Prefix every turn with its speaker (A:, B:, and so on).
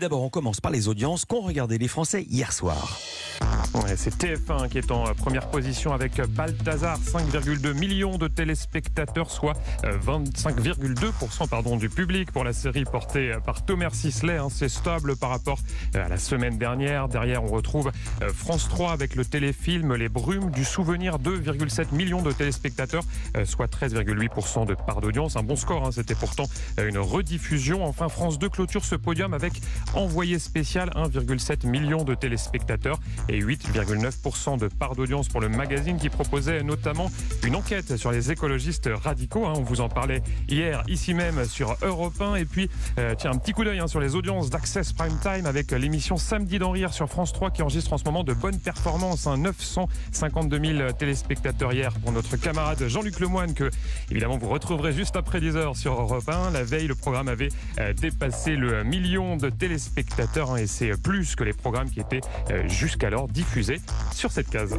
A: D'abord, on commence par les audiences qu'ont regardé les Français hier soir.
B: c'est TF1 qui est en première position avec Balthazar, 5,2 millions de téléspectateurs, soit 25,2% pardon, du public pour la série portée par Thomas Sisley. Hein. c'est stable par rapport à la semaine dernière. Derrière, on retrouve euh, France 3 avec le téléfilm Les Brumes du souvenir, 2,7 millions de téléspectateurs, euh, soit 13,8% de part d'audience. Un bon score, hein. c'était pourtant euh, une rediffusion. Enfin, France 2 clôture ce podium avec envoyé spécial 1,7 million de téléspectateurs et 8,9% de part d'audience pour le magazine qui proposait notamment une enquête sur les écologistes radicaux. Hein. on vous en parlait hier ici même sur Europe 1 et puis euh, tiens un petit coup d'œil hein, sur les audiences d'Access Prime Time avec l'émission Samedi d'en rire sur France 3 qui enregistre en ce moment de bonnes performances. 952 hein. 000 téléspectateurs hier pour notre camarade Jean-Luc Lemoine que évidemment vous retrouverez juste après 10 heures sur Europe 1. La veille le programme avait euh, dépassé le million de téléspectateurs spectateurs hein, et c'est plus que les programmes qui étaient euh, jusqu'alors diffusés sur cette case.